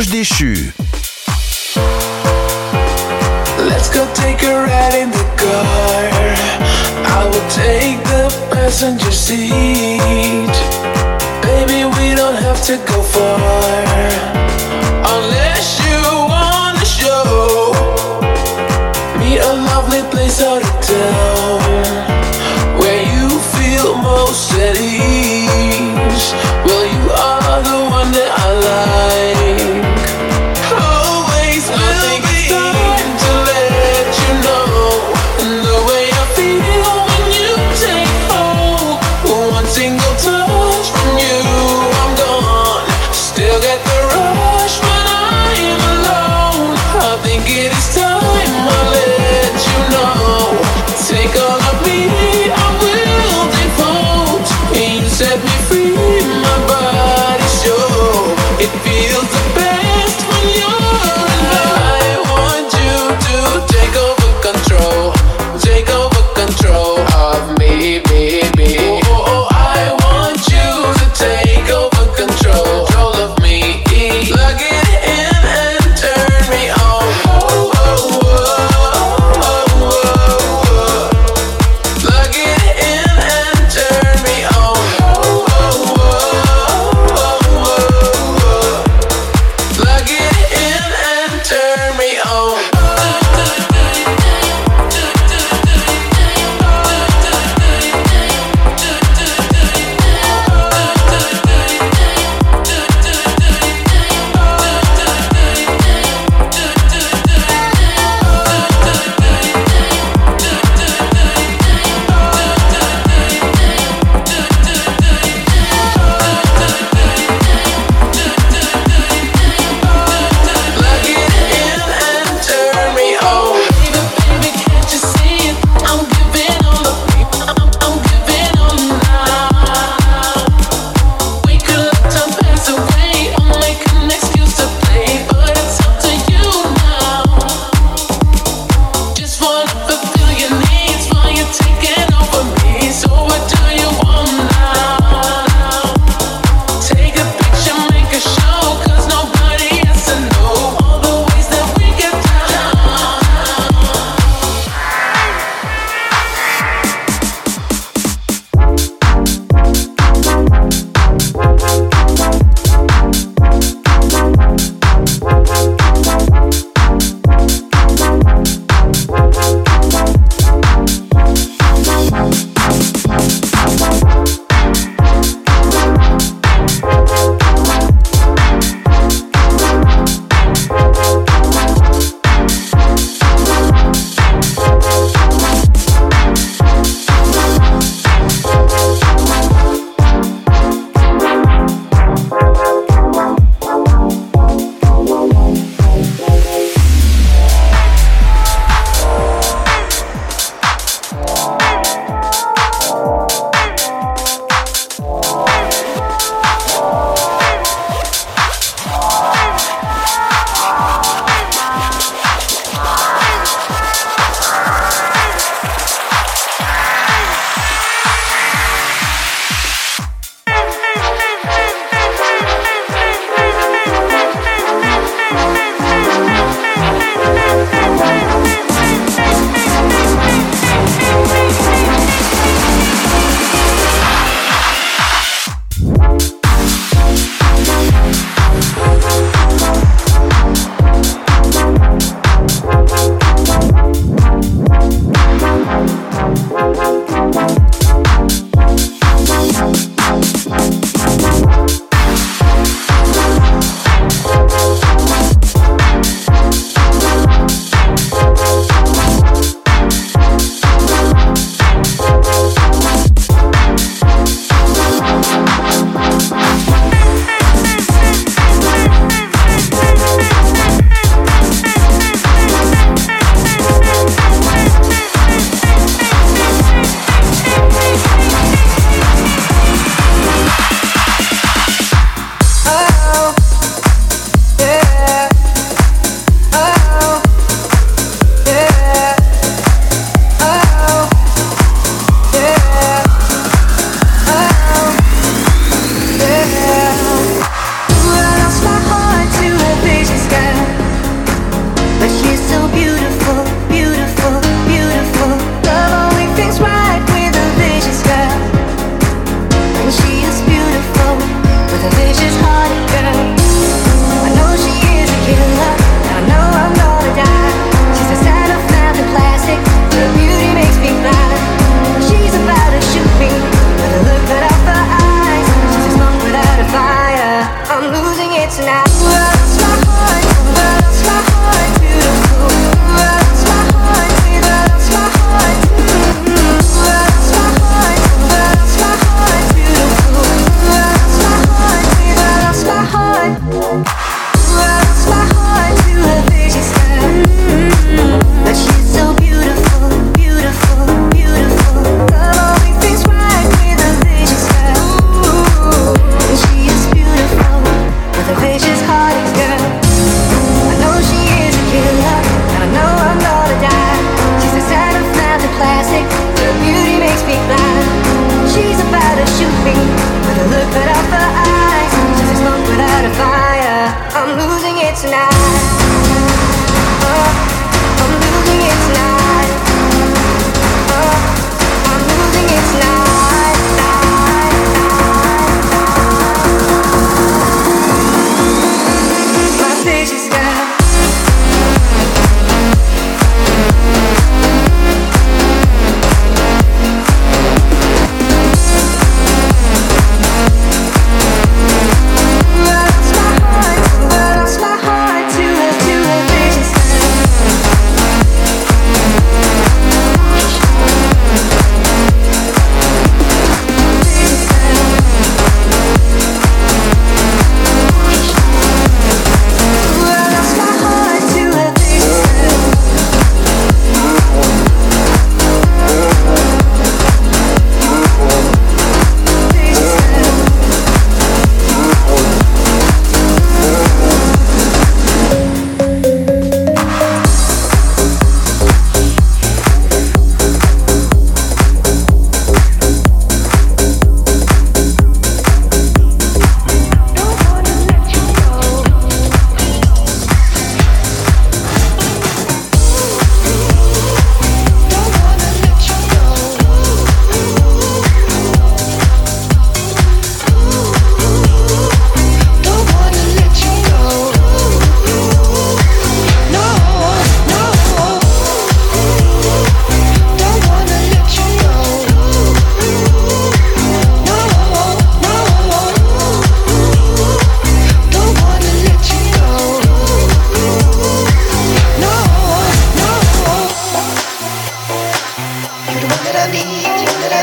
Ange déchu. Let's go take a ride in the car. I will take the passenger seat. Baby, we don't have to go far.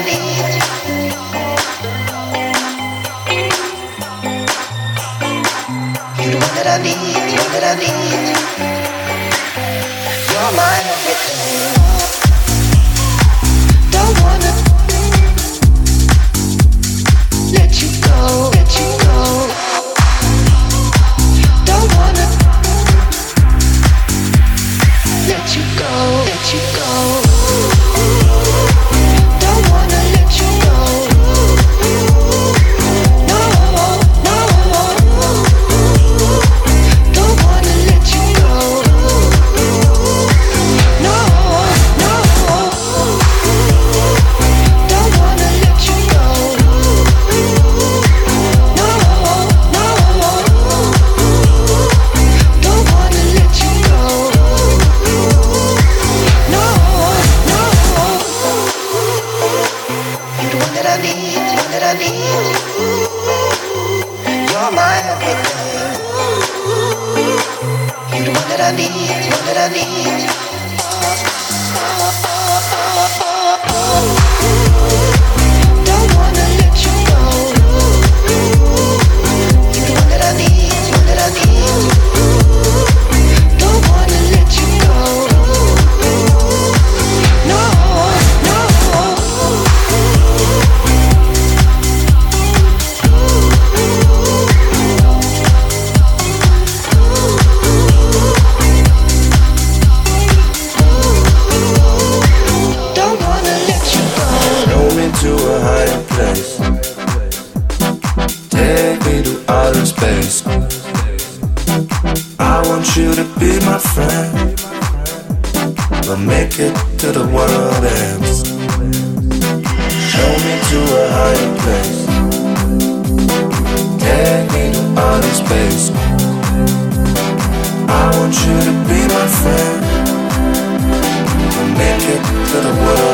need, you know that I need. base. I want you to be my friend. We'll make it to the world.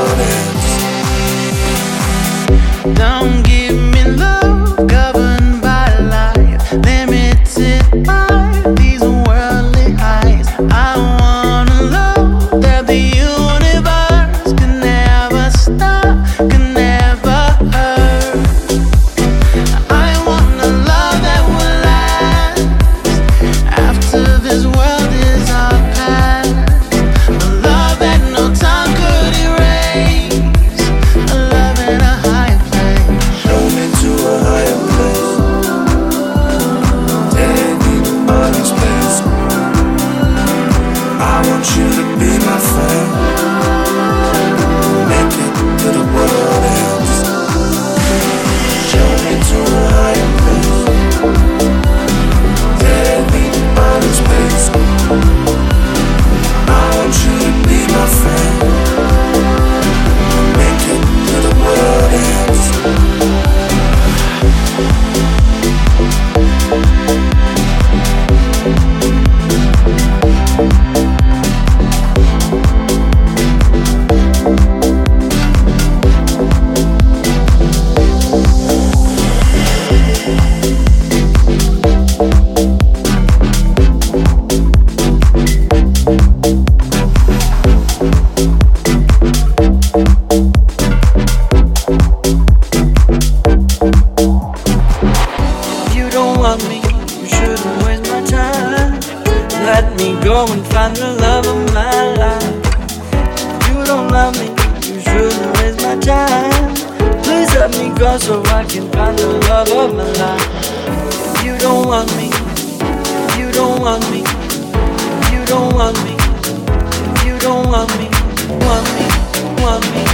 don't want me, you don't want me, you don't want me, want me, want me.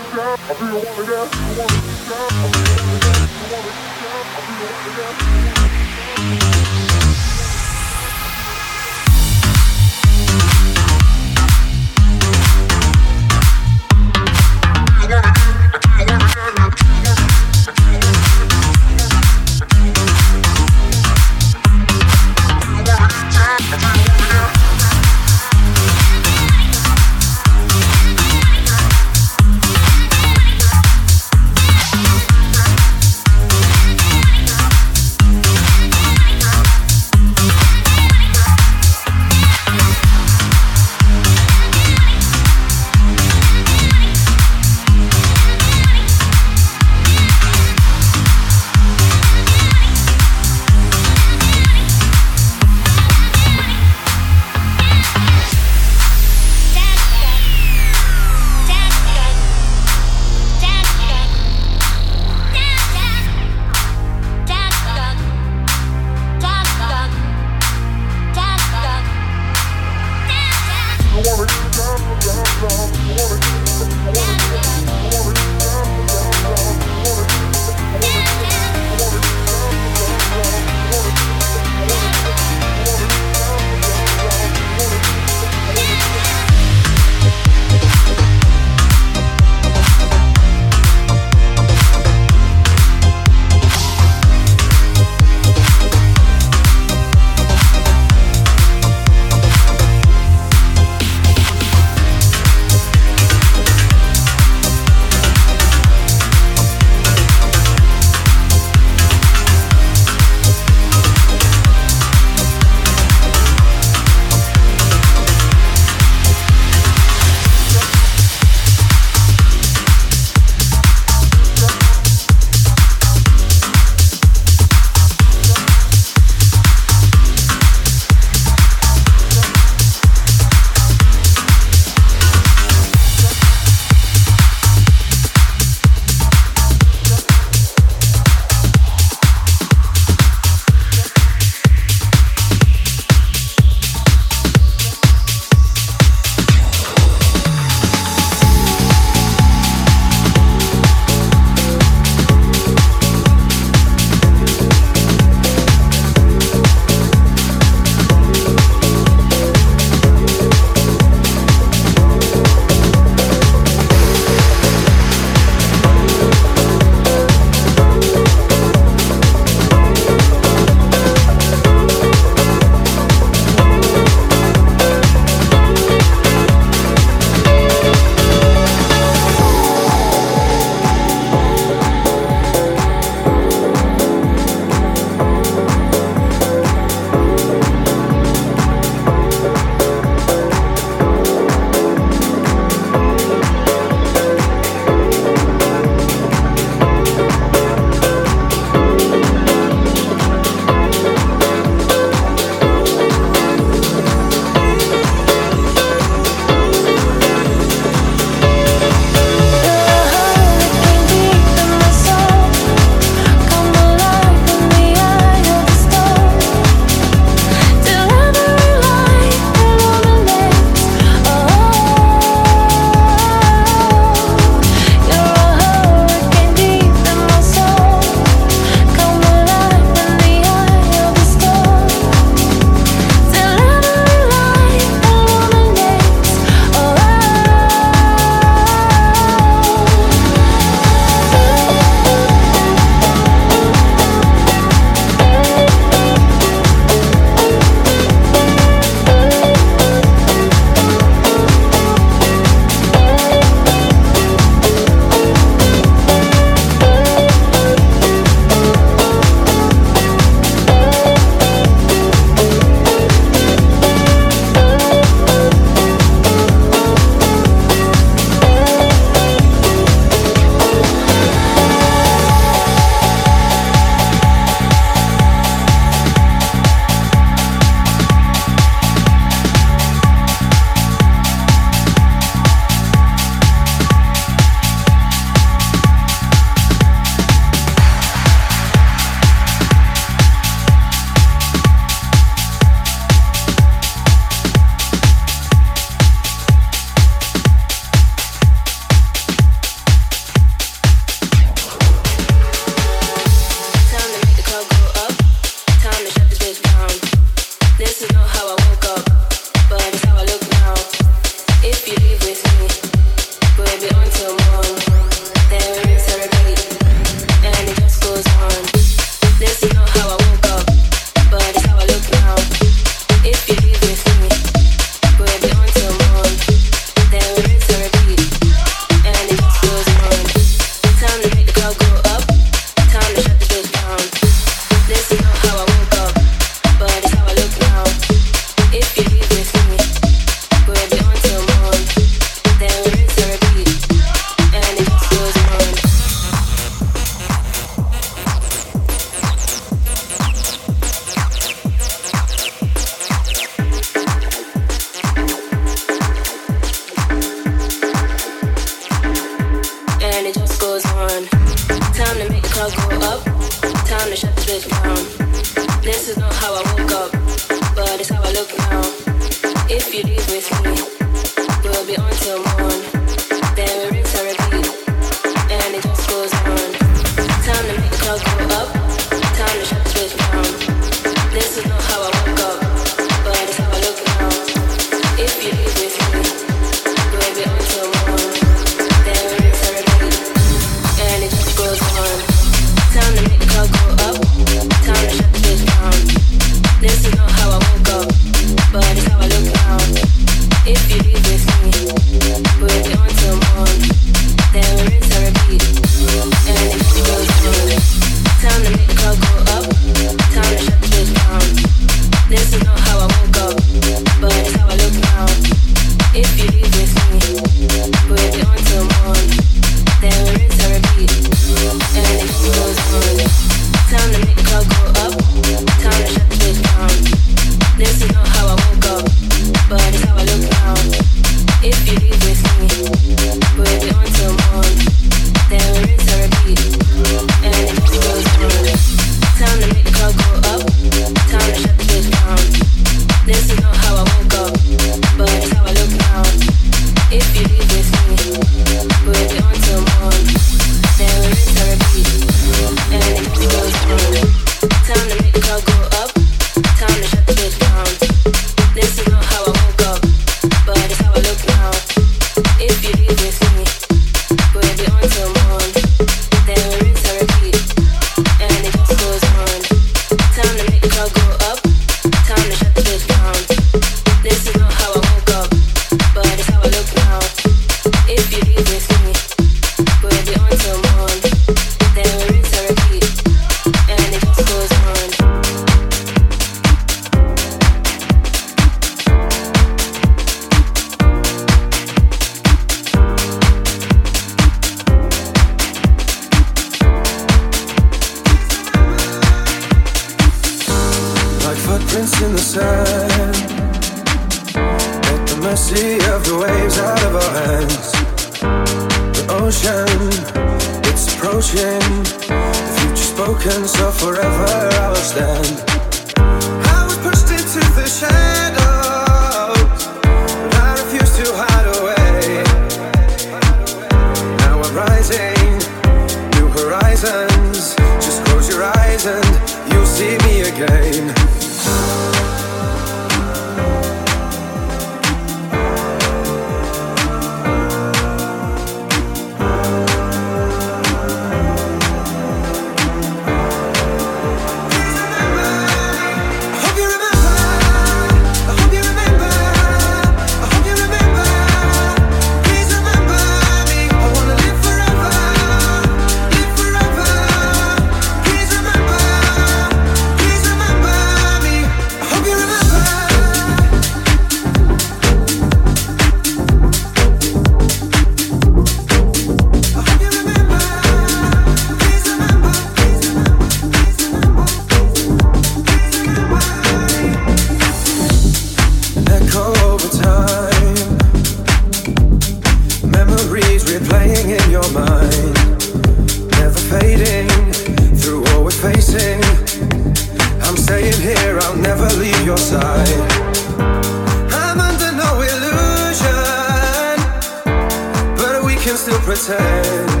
still pretend.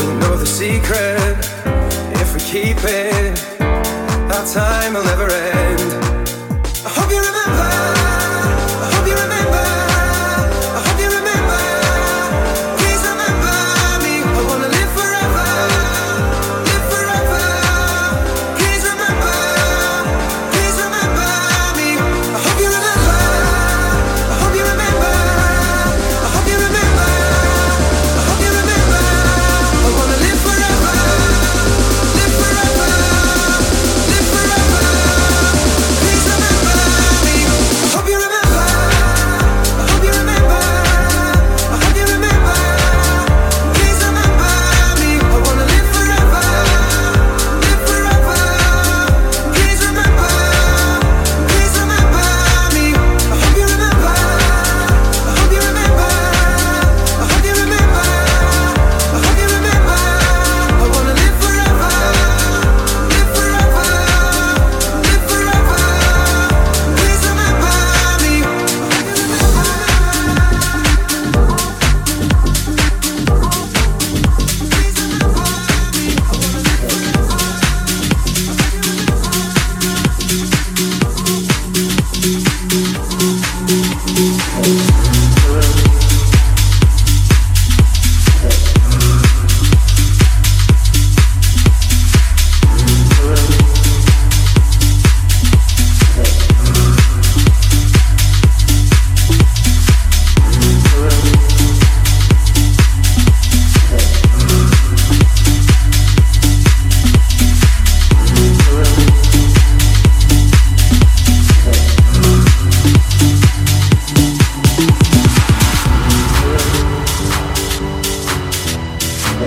We know the secret if we keep it. Our time will never end. I hope you remember.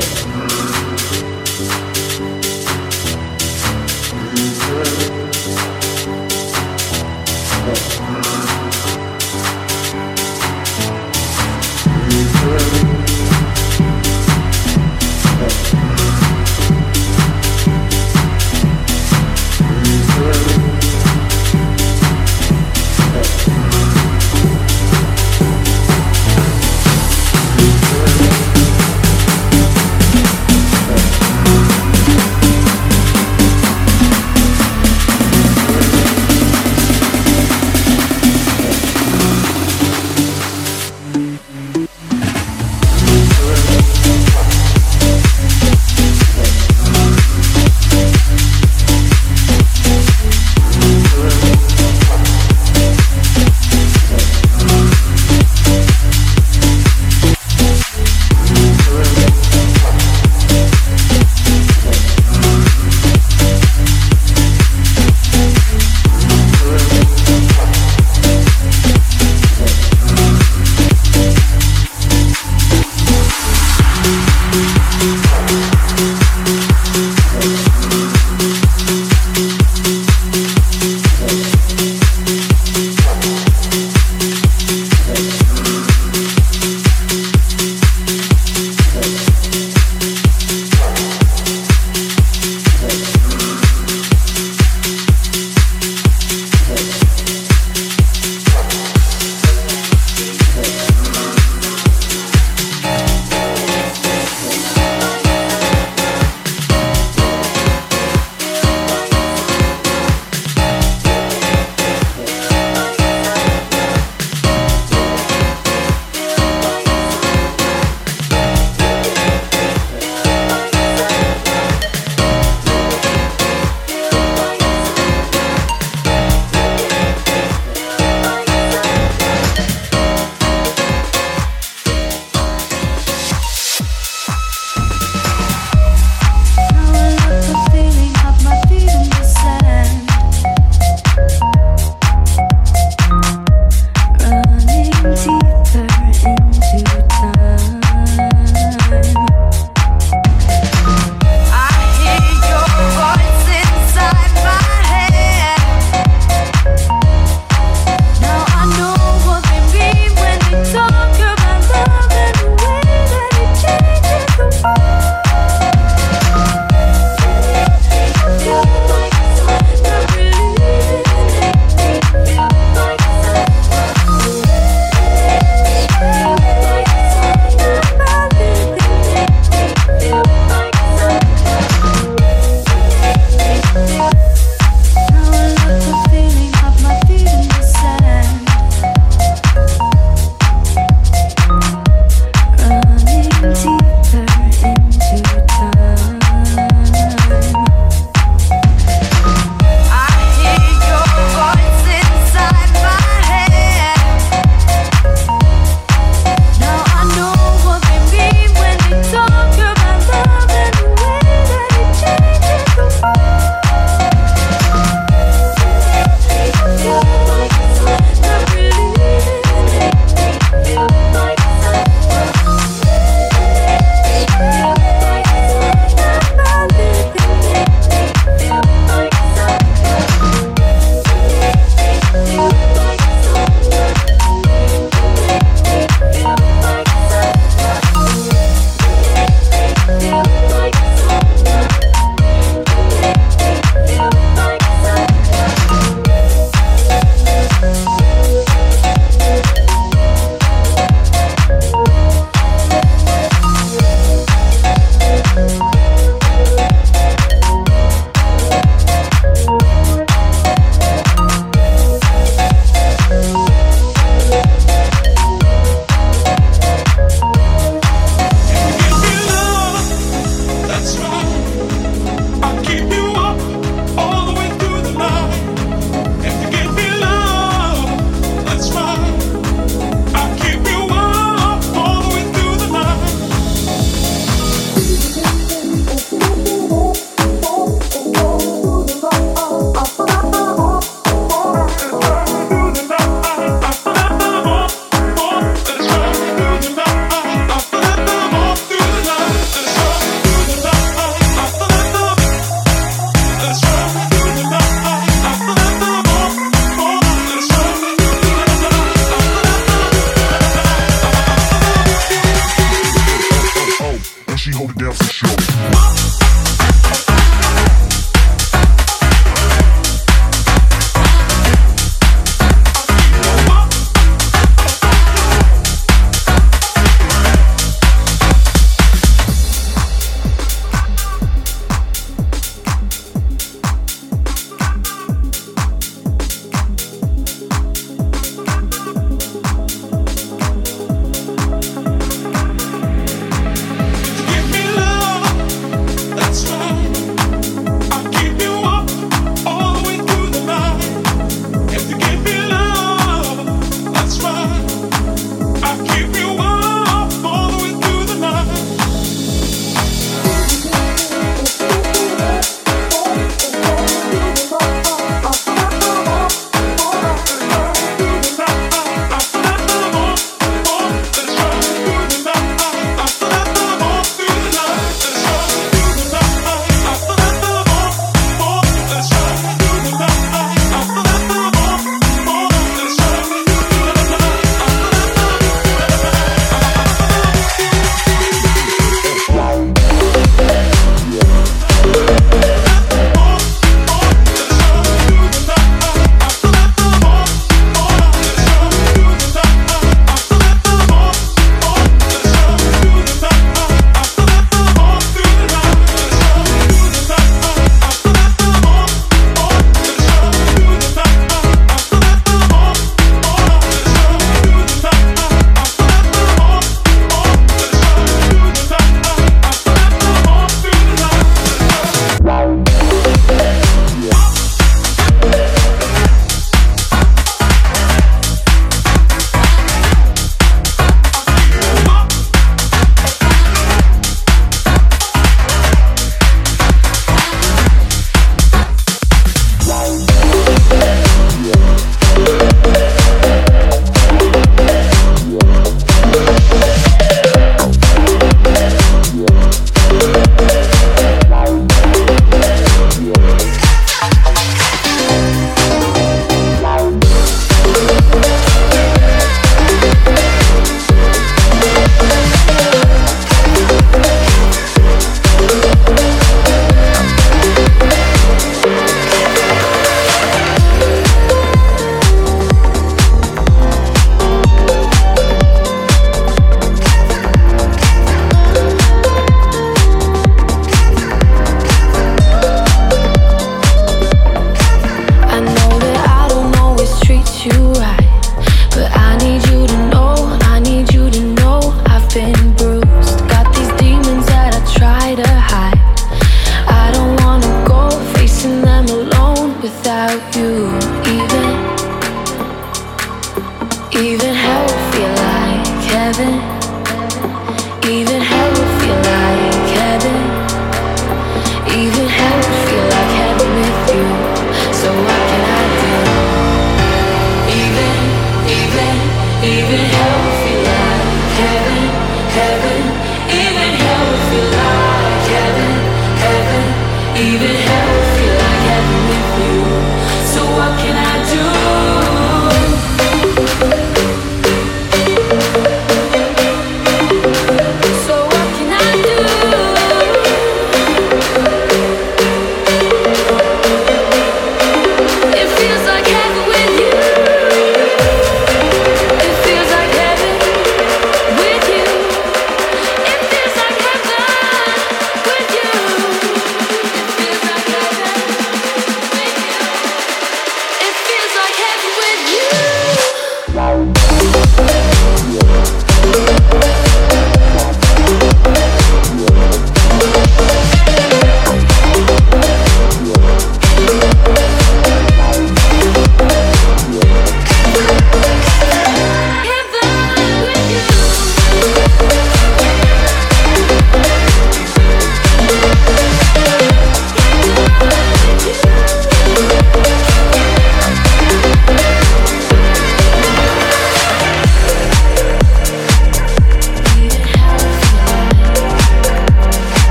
Spirit.